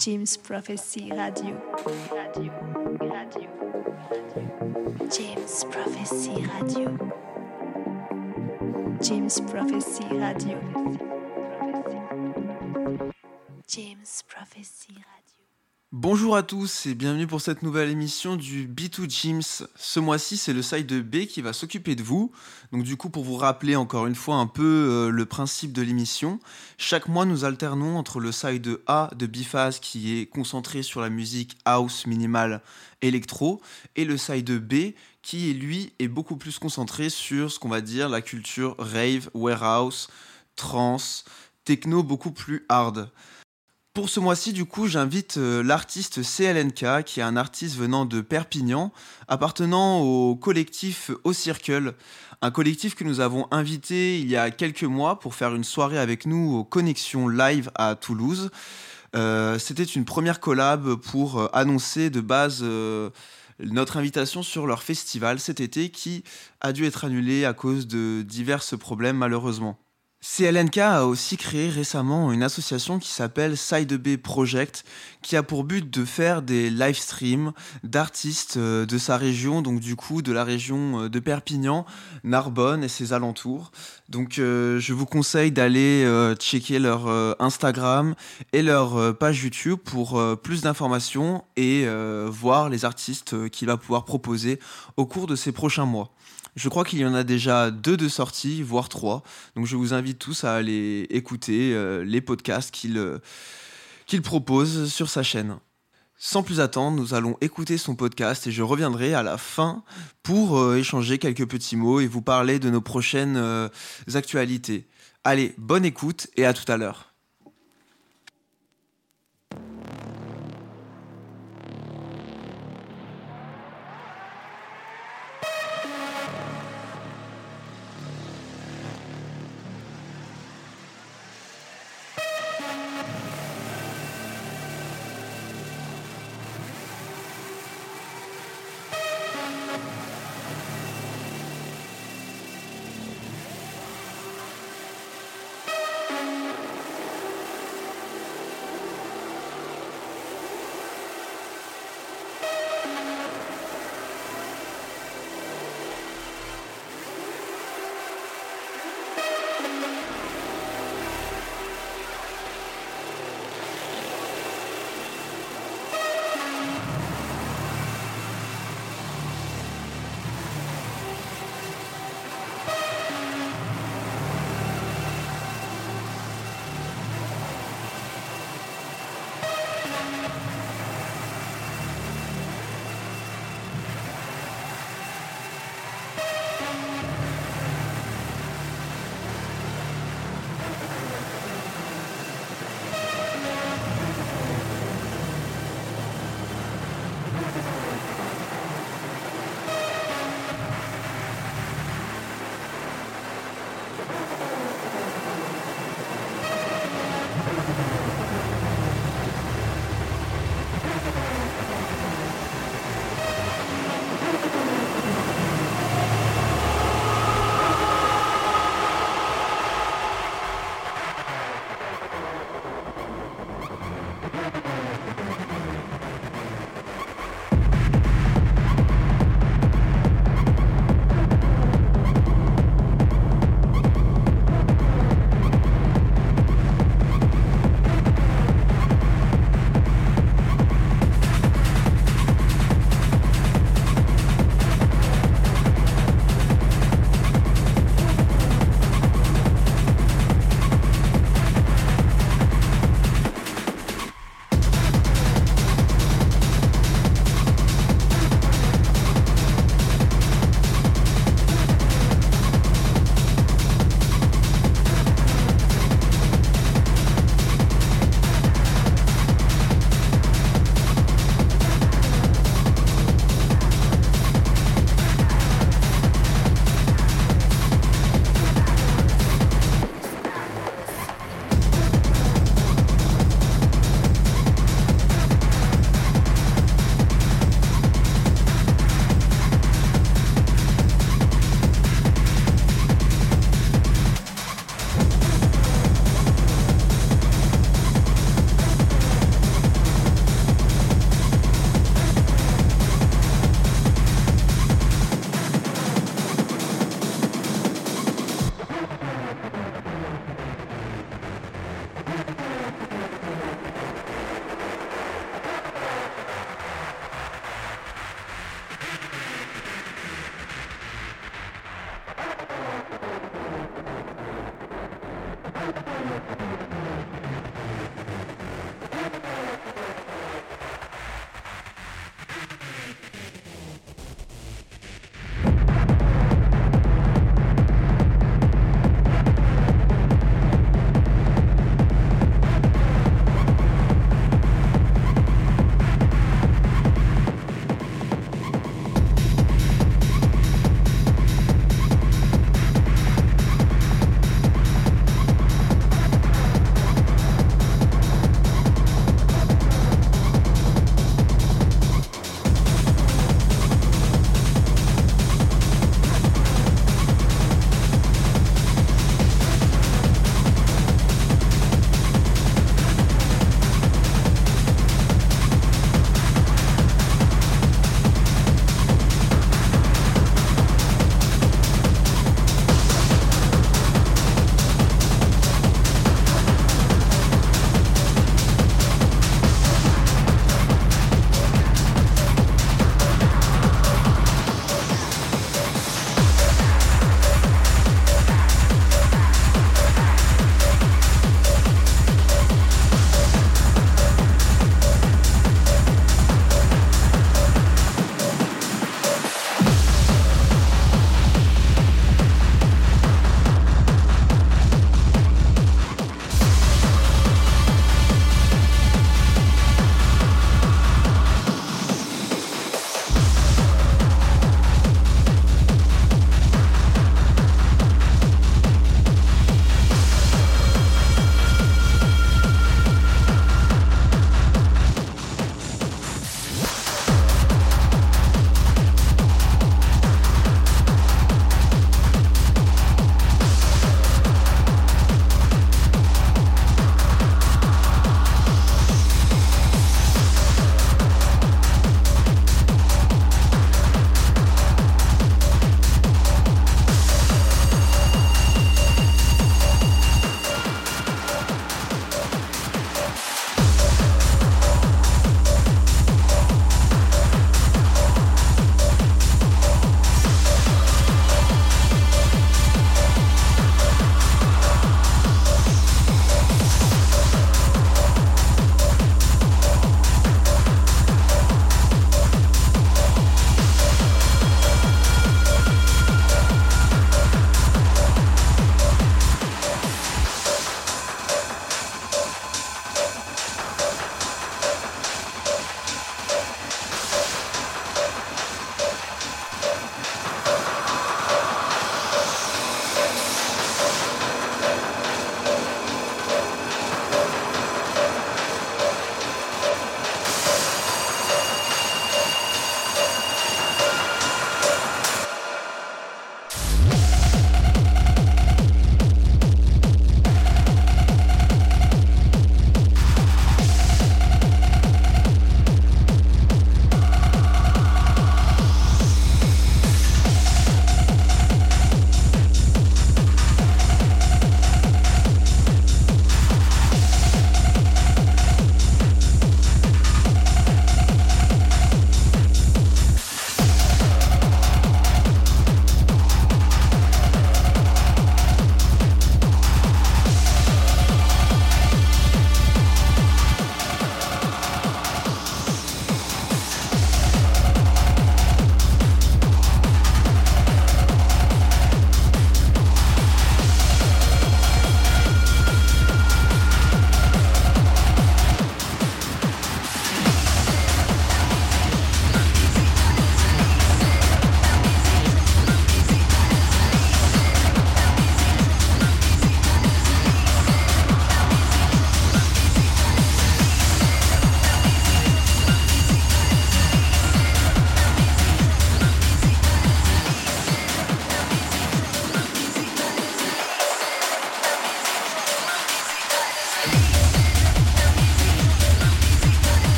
James Prophecy Radio. Radio, radio, James Prophecy Radio. James Prophecy Radio. James Prophecy Radio. Bonjour à tous et bienvenue pour cette nouvelle émission du B2 Gyms. Ce mois-ci, c'est le side de B qui va s'occuper de vous. Donc du coup, pour vous rappeler encore une fois un peu euh, le principe de l'émission, chaque mois nous alternons entre le side A de Biphase qui est concentré sur la musique house minimale électro et le side B qui lui est beaucoup plus concentré sur ce qu'on va dire la culture rave, warehouse, trance, techno beaucoup plus hard. Pour ce mois-ci, du coup, j'invite euh, l'artiste CLNK, qui est un artiste venant de Perpignan, appartenant au collectif Au Circle, un collectif que nous avons invité il y a quelques mois pour faire une soirée avec nous aux Connexions Live à Toulouse. Euh, C'était une première collab pour euh, annoncer de base notre invitation sur leur festival cet été qui a dû être annulé à cause de divers problèmes malheureusement. CLNK a aussi créé récemment une association qui s'appelle Side B Project, qui a pour but de faire des live streams d'artistes euh, de sa région, donc du coup de la région euh, de Perpignan, Narbonne et ses alentours. Donc euh, je vous conseille d'aller checker leur Instagram et leur page YouTube pour plus d'informations et voir les artistes qu'il va pouvoir proposer au cours de ces prochains mois. Je crois qu'il y en a déjà deux de sorties, voire trois. Donc je vous invite tous à aller écouter euh, les podcasts qu'il euh, qu'il propose sur sa chaîne. Sans plus attendre, nous allons écouter son podcast et je reviendrai à la fin pour euh, échanger quelques petits mots et vous parler de nos prochaines actualités. Allez, bonne écoute et à tout à l'heure.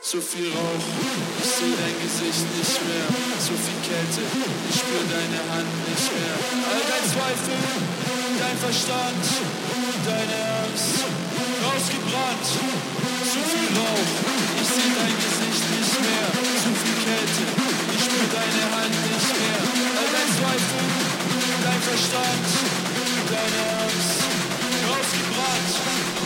Zu viel Rauch, ich sehe dein Gesicht nicht mehr. Zu viel Kälte, ich spüre deine Hand nicht mehr. All dein Zweifel, dein Verstand, deine Angst, rausgebrannt. Zu viel Rauch, ich sehe dein Gesicht nicht mehr. Zu viel Kälte, ich spüre deine Hand nicht mehr. All dein Zweifel, dein Verstand, deine Angst, rausgebrannt.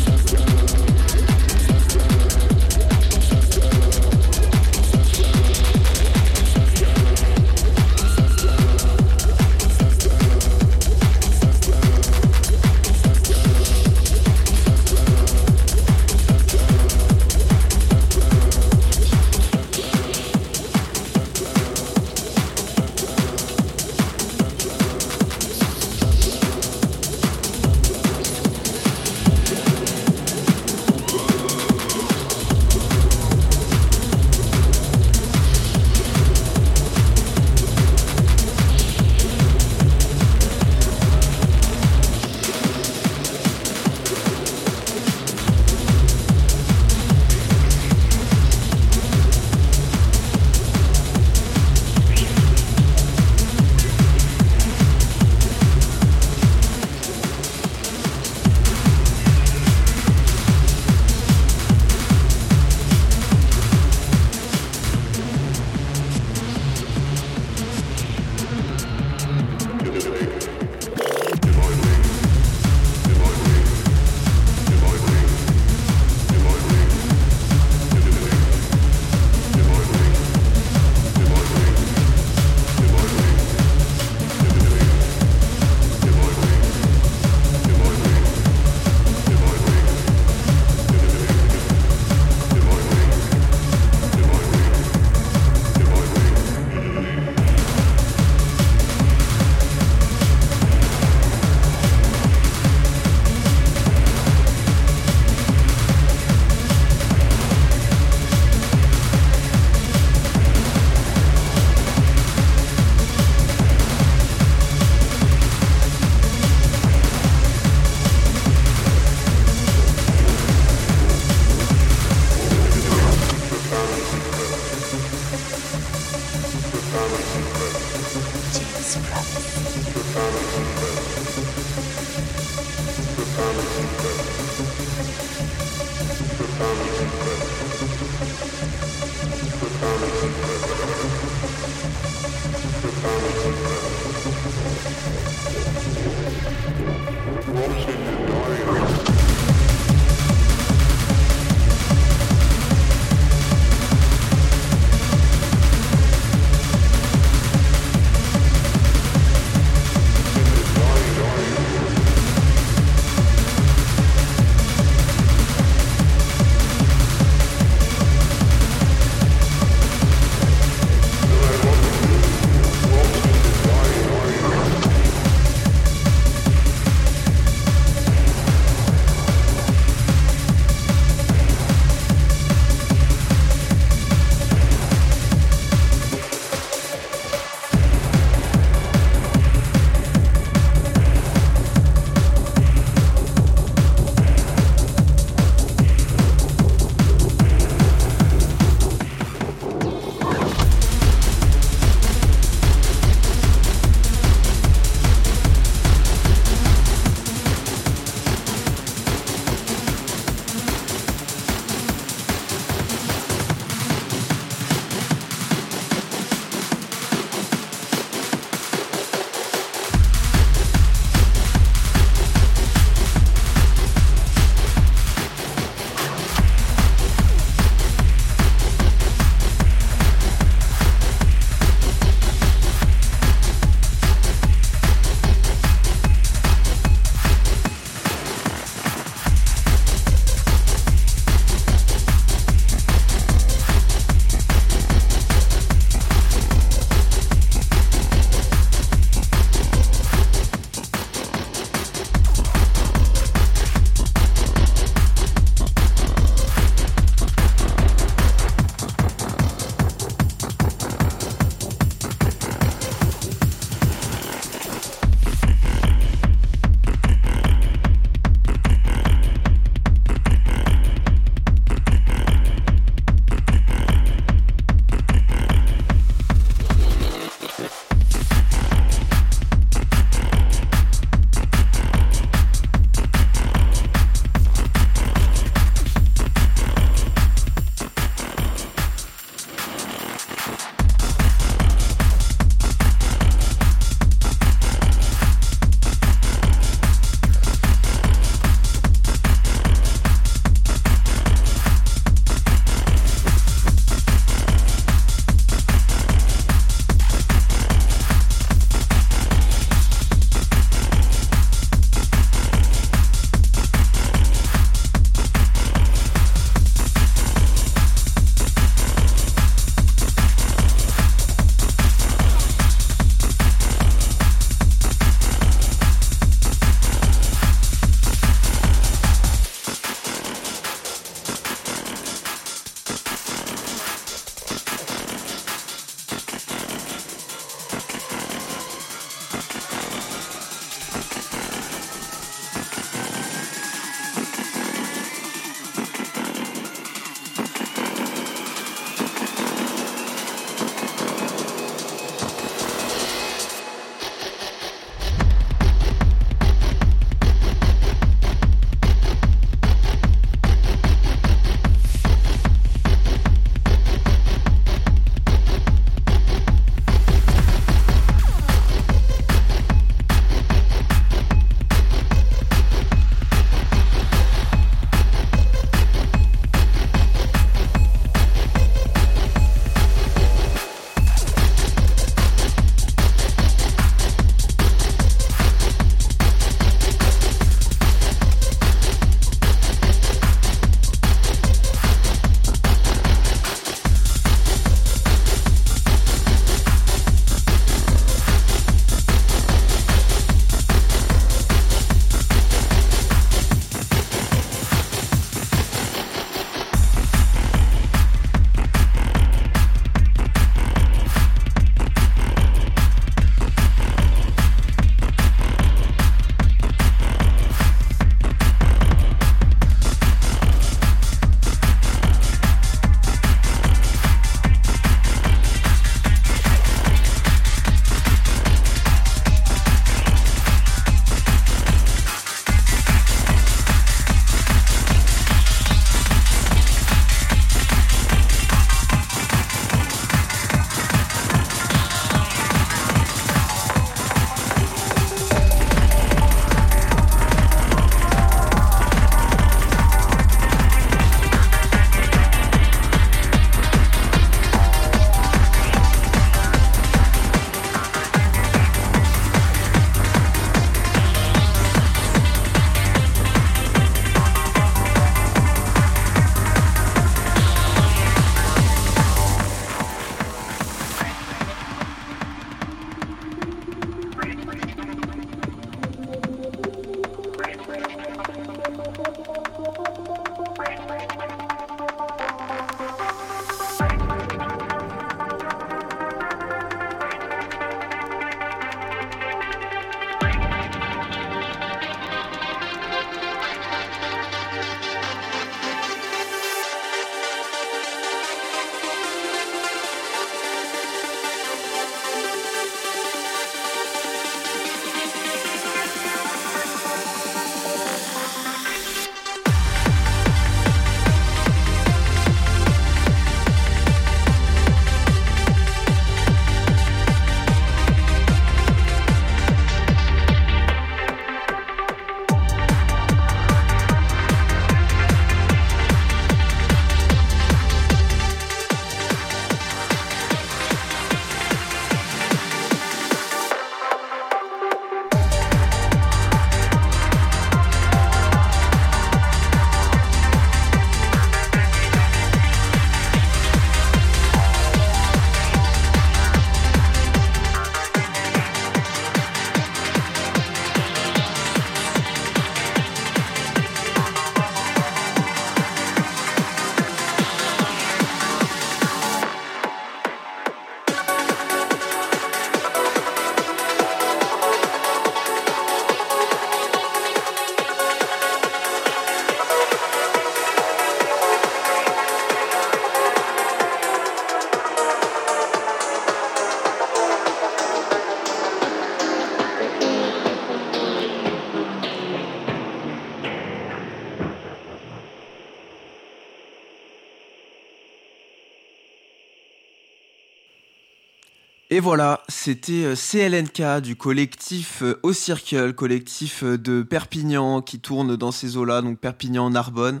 Et voilà, c'était euh, CLNK du collectif euh, Au Circle, collectif euh, de Perpignan qui tourne dans ces eaux-là, donc Perpignan-Narbonne.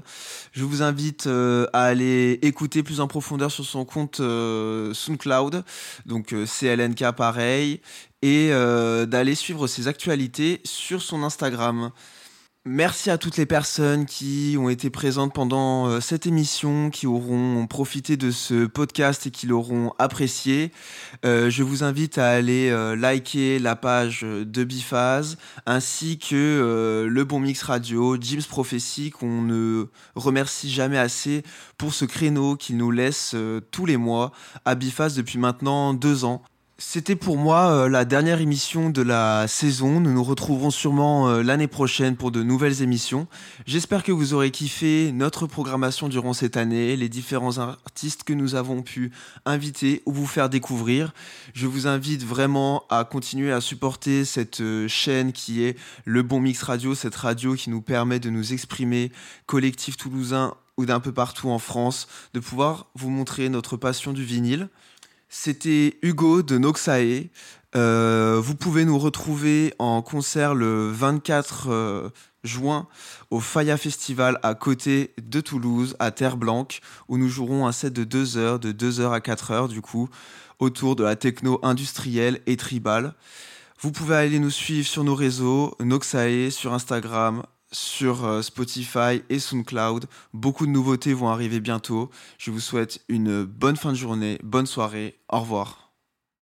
Je vous invite à aller écouter plus en profondeur sur son compte SoundCloud, donc CLNK pareil, et d'aller suivre ses actualités sur son Instagram. Merci à toutes les personnes qui ont été présentes pendant euh, cette émission, qui auront profité de ce podcast et qui l'auront apprécié. Euh, je vous invite à aller euh, liker la page de Biphase ainsi que le Bon Mix Radio, Jim's Prophecy, qu'on ne remercie jamais assez pour ce créneau qu'il nous laisse tous les mois à Biphase depuis maintenant deux ans. C'était pour moi euh, la dernière émission de la saison. Nous nous retrouverons sûrement euh, l'année prochaine pour de nouvelles émissions. J'espère que vous aurez kiffé notre programmation durant cette année, les différents artistes que nous avons pu inviter ou vous faire découvrir. Je vous invite vraiment à continuer à supporter cette euh, chaîne qui est le Bon Mix Radio, cette radio qui nous permet de nous exprimer collectif toulousain ou d'un peu partout en France, de pouvoir vous montrer notre passion du vinyle. C'était Hugo de Noxae. Euh, vous pouvez nous retrouver en concert le 24 euh, juin au Faya Festival à côté de Toulouse, à Terre Blanche, où nous jouerons un set de 2 heures, de 2 heures à 4 heures du coup, autour de la techno industrielle et tribale. Vous pouvez aller nous suivre sur nos réseaux, Noxae, sur Instagram, sur euh, Spotify et SoundCloud. Beaucoup de nouveautés vont arriver bientôt. Je vous souhaite une bonne fin de journée, bonne soirée, au revoir.